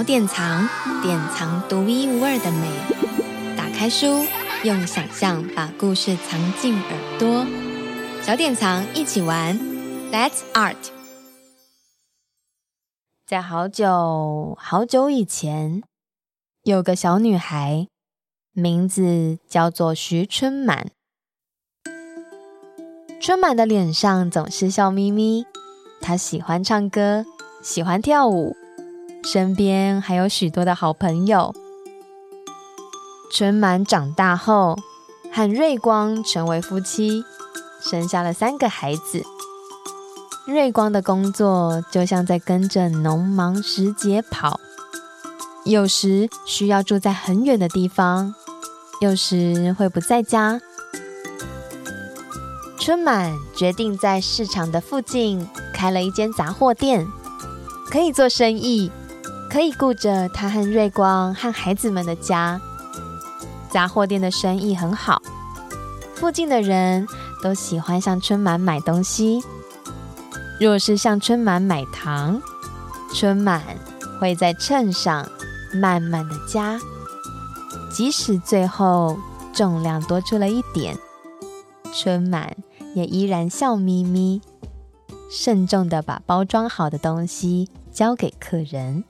小典藏，典藏独一无二的美。打开书，用想象把故事藏进耳朵。小典藏一起玩，Let's Art。在好久好久以前，有个小女孩，名字叫做徐春满。春满的脸上总是笑眯眯，她喜欢唱歌，喜欢跳舞。身边还有许多的好朋友。春满长大后，和瑞光成为夫妻，生下了三个孩子。瑞光的工作就像在跟着农忙时节跑，有时需要住在很远的地方，有时会不在家。春满决定在市场的附近开了一间杂货店，可以做生意。可以顾着他和瑞光和孩子们的家。杂货店的生意很好，附近的人都喜欢向春满买东西。若是向春满买糖，春满会在秤上慢慢的加，即使最后重量多出了一点，春满也依然笑眯眯，慎重的把包装好的东西交给客人。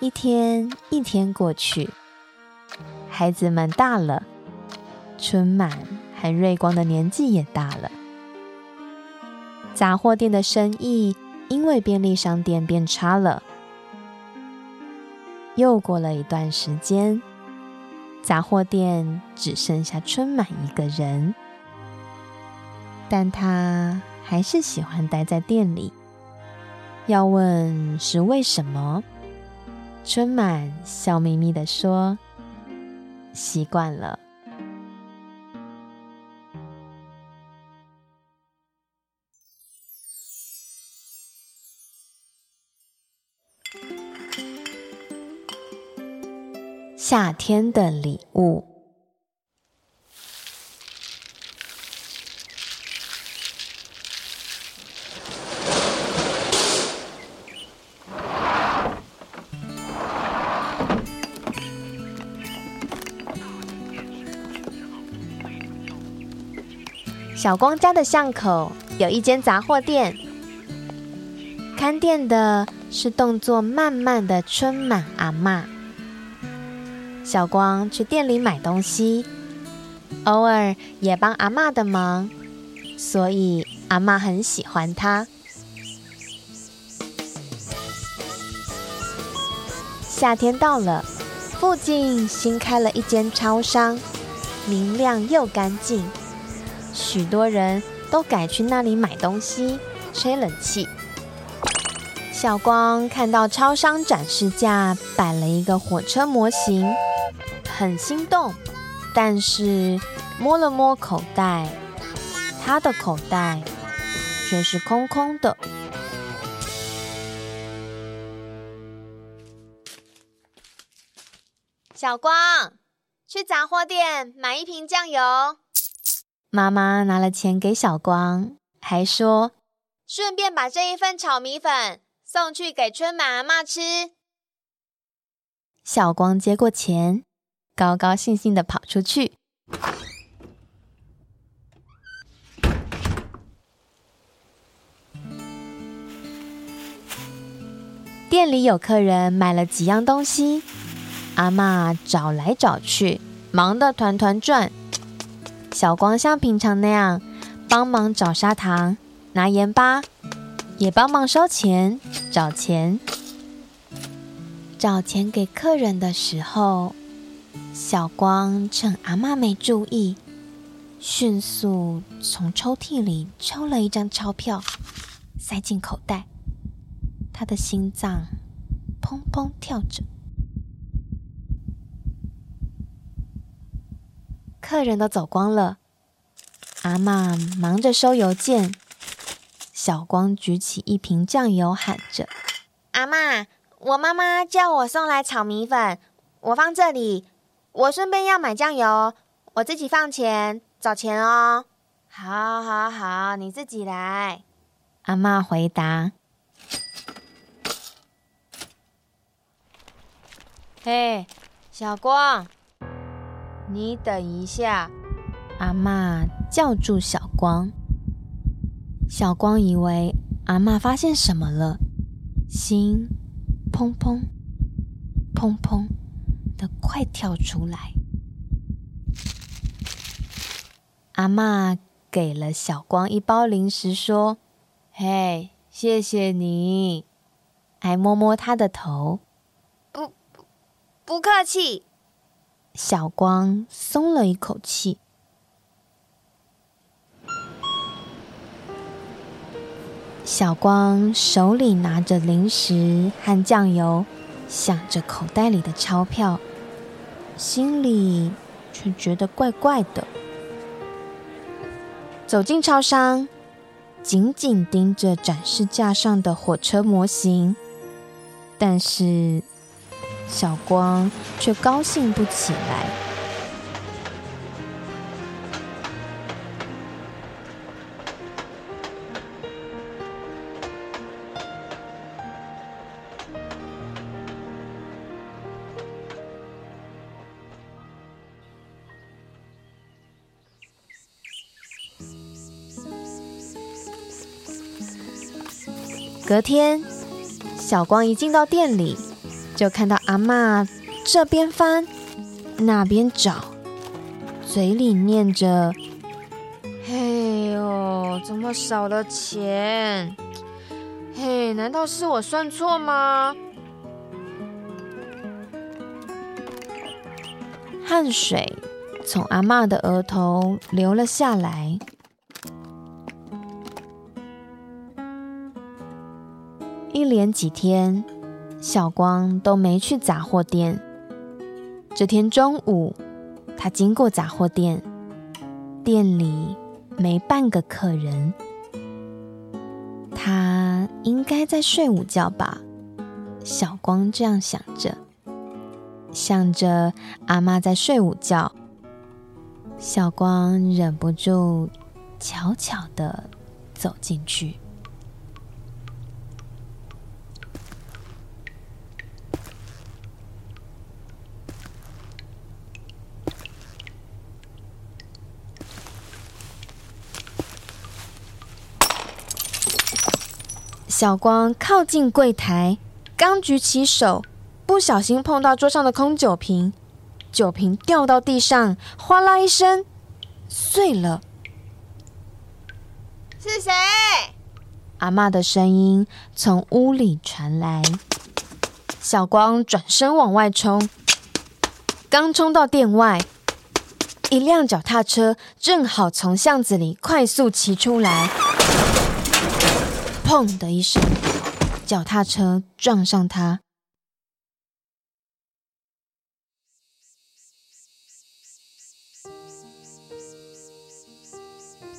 一天一天过去，孩子们大了，春满和瑞光的年纪也大了。杂货店的生意因为便利商店变差了。又过了一段时间，杂货店只剩下春满一个人，但他还是喜欢待在店里。要问是为什么？春满笑眯眯地说：“习惯了。”夏天的礼物。小光家的巷口有一间杂货店，看店的是动作慢慢的春满阿嬷。小光去店里买东西，偶尔也帮阿嬷的忙，所以阿嬷很喜欢他。夏天到了，附近新开了一间超商，明亮又干净。许多人都改去那里买东西、吹冷气。小光看到超商展示架摆了一个火车模型，很心动，但是摸了摸口袋，他的口袋却是空空的。小光，去杂货店买一瓶酱油。妈妈拿了钱给小光，还说：“顺便把这一份炒米粉送去给春满阿妈吃。”小光接过钱，高高兴兴的跑出去。店里有客人买了几样东西，阿妈找来找去，忙得团团转。小光像平常那样帮忙找砂糖、拿盐巴，也帮忙收钱、找钱。找钱给客人的时候，小光趁阿嬷没注意，迅速从抽屉里抽了一张钞票，塞进口袋。他的心脏砰砰跳着。客人都走光了，阿妈忙着收邮件。小光举起一瓶酱油，喊着：“阿妈，我妈妈叫我送来炒米粉，我放这里。我顺便要买酱油，我自己放钱找钱哦。”好，好，好，你自己来。阿妈回答。嘿，小光，你等一下。阿嬷叫住小光。小光以为阿嬷发现什么了，心砰砰砰砰的快跳出来。阿嬷。给了小光一包零食，说：“嘿，谢谢你。”还摸摸他的头。不，不客气。小光松了一口气。小光手里拿着零食和酱油，想着口袋里的钞票，心里却觉得怪怪的。走进超商，紧紧盯着展示架上的火车模型，但是小光却高兴不起来。隔天，小光一进到店里，就看到阿嬷这边翻，那边找，嘴里念着：“嘿呦，怎么少了钱？嘿，难道是我算错吗？”汗水从阿嬷的额头流了下来。一连几天，小光都没去杂货店。这天中午，他经过杂货店，店里没半个客人。他应该在睡午觉吧？小光这样想着，想着阿妈在睡午觉，小光忍不住悄悄地走进去。小光靠近柜台，刚举起手，不小心碰到桌上的空酒瓶，酒瓶掉到地上，哗啦一声碎了。是谁？阿嬷的声音从屋里传来。小光转身往外冲，刚冲到店外，一辆脚踏车正好从巷子里快速骑出来。砰的一声，脚踏车撞上他。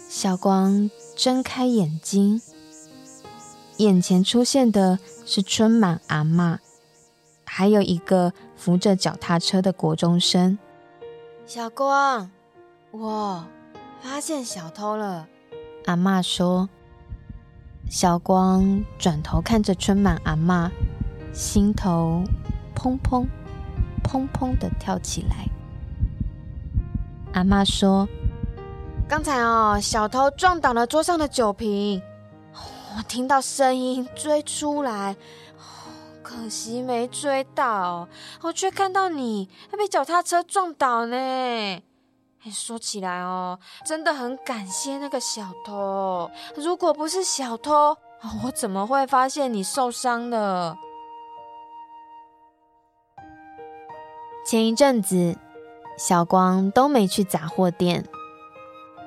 小光睁开眼睛，眼前出现的是春满阿嬷，还有一个扶着脚踏车的国中生。小光，我发现小偷了。阿嬷说。小光转头看着春满阿嬷，心头砰砰砰砰的跳起来。阿妈说：“刚才哦，小偷撞倒了桌上的酒瓶，我听到声音追出来，可惜没追到，我却看到你被脚踏车撞倒呢。”说起来哦，真的很感谢那个小偷。如果不是小偷，我怎么会发现你受伤了？前一阵子，小光都没去杂货店。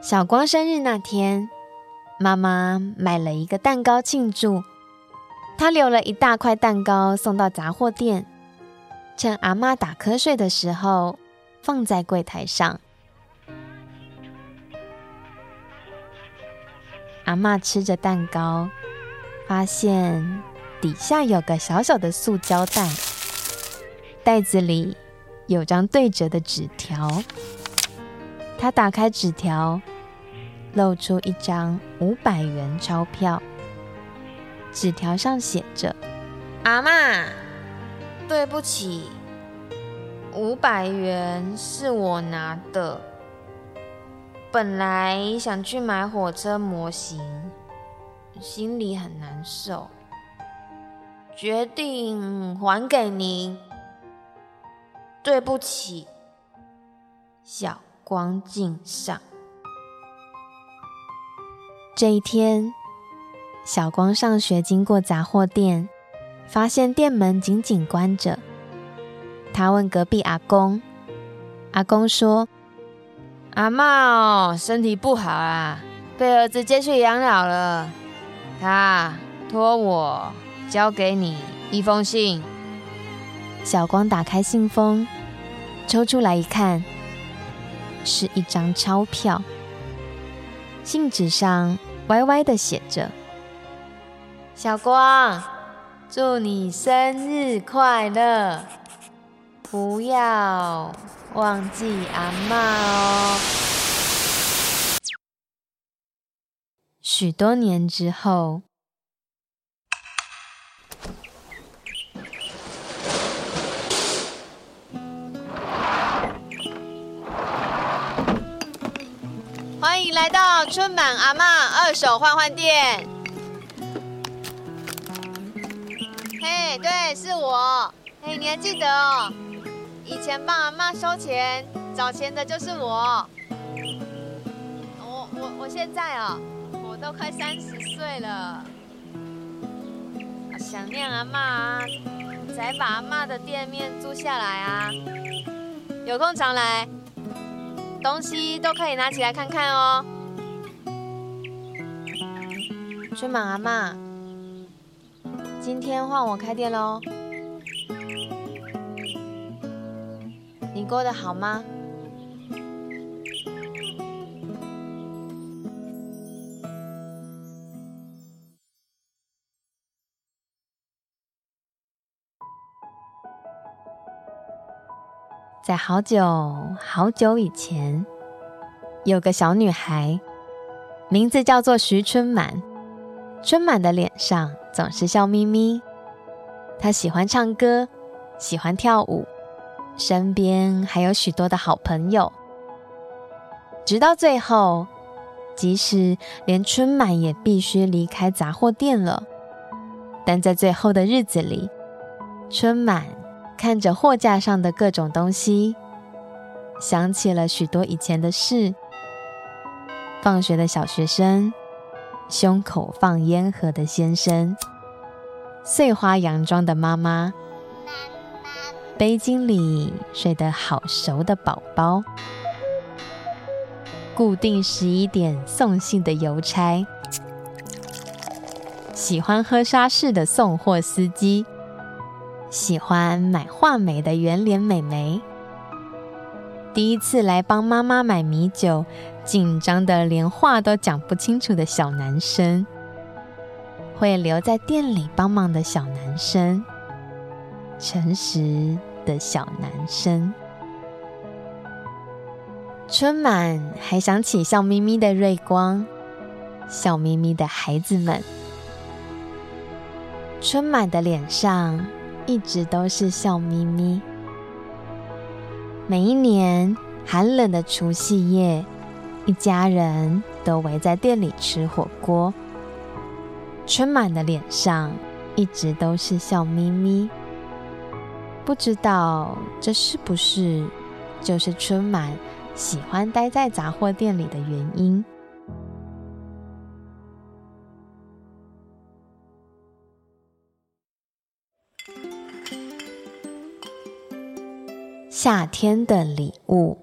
小光生日那天，妈妈买了一个蛋糕庆祝。她留了一大块蛋糕送到杂货店，趁阿妈打瞌睡的时候，放在柜台上。阿嬷吃着蛋糕，发现底下有个小小的塑胶袋，袋子里有张对折的纸条。她打开纸条，露出一张五百元钞票，纸条上写着：“阿嬷，对不起，五百元是我拿的。本来想去买火车模型，心里很难受，决定还给您。对不起。”小光敬上。这一天，小光上学经过杂货店，发现店门紧紧关着。他问隔壁阿公，阿公说：“阿茂，身体不好啊，被儿子接去养老了。他托我交给你一封信。”小光打开信封，抽出来一看。是一张钞票，信纸上歪歪的写着：“小光，祝你生日快乐，不要忘记阿嬷哦。”许多年之后。欢迎来到春满阿嬷二手换换店。嘿，对，是我。嘿，你还记得哦？以前帮阿妈收钱、找钱的就是我。我我我现在哦，我都快三十岁了，想念阿妈啊，才把阿妈的店面租下来啊。有空常来。东西都可以拿起来看看哦。春满阿妈，今天换我开店喽。你过得好吗？在好久好久以前，有个小女孩，名字叫做徐春满。春满的脸上总是笑眯眯。她喜欢唱歌，喜欢跳舞，身边还有许多的好朋友。直到最后，即使连春满也必须离开杂货店了，但在最后的日子里，春满。看着货架上的各种东西，想起了许多以前的事：放学的小学生，胸口放烟盒的先生，碎花洋装的妈妈，背巾里睡得好熟的宝宝，固定十一点送信的邮差，喜欢喝沙士的送货司机。喜欢买话梅的圆脸美眉，第一次来帮妈妈买米酒，紧张的连话都讲不清楚的小男生，会留在店里帮忙的小男生，诚实的小男生。春满还想起笑眯眯的瑞光，笑眯眯的孩子们。春满的脸上。一直都是笑眯眯。每一年寒冷的除夕夜，一家人都围在店里吃火锅。春满的脸上一直都是笑眯眯。不知道这是不是就是春满喜欢待在杂货店里的原因？夏天的礼物，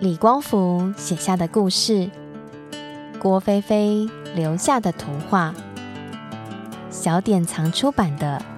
李光福写下的故事，郭菲菲留下的图画，小典藏出版的《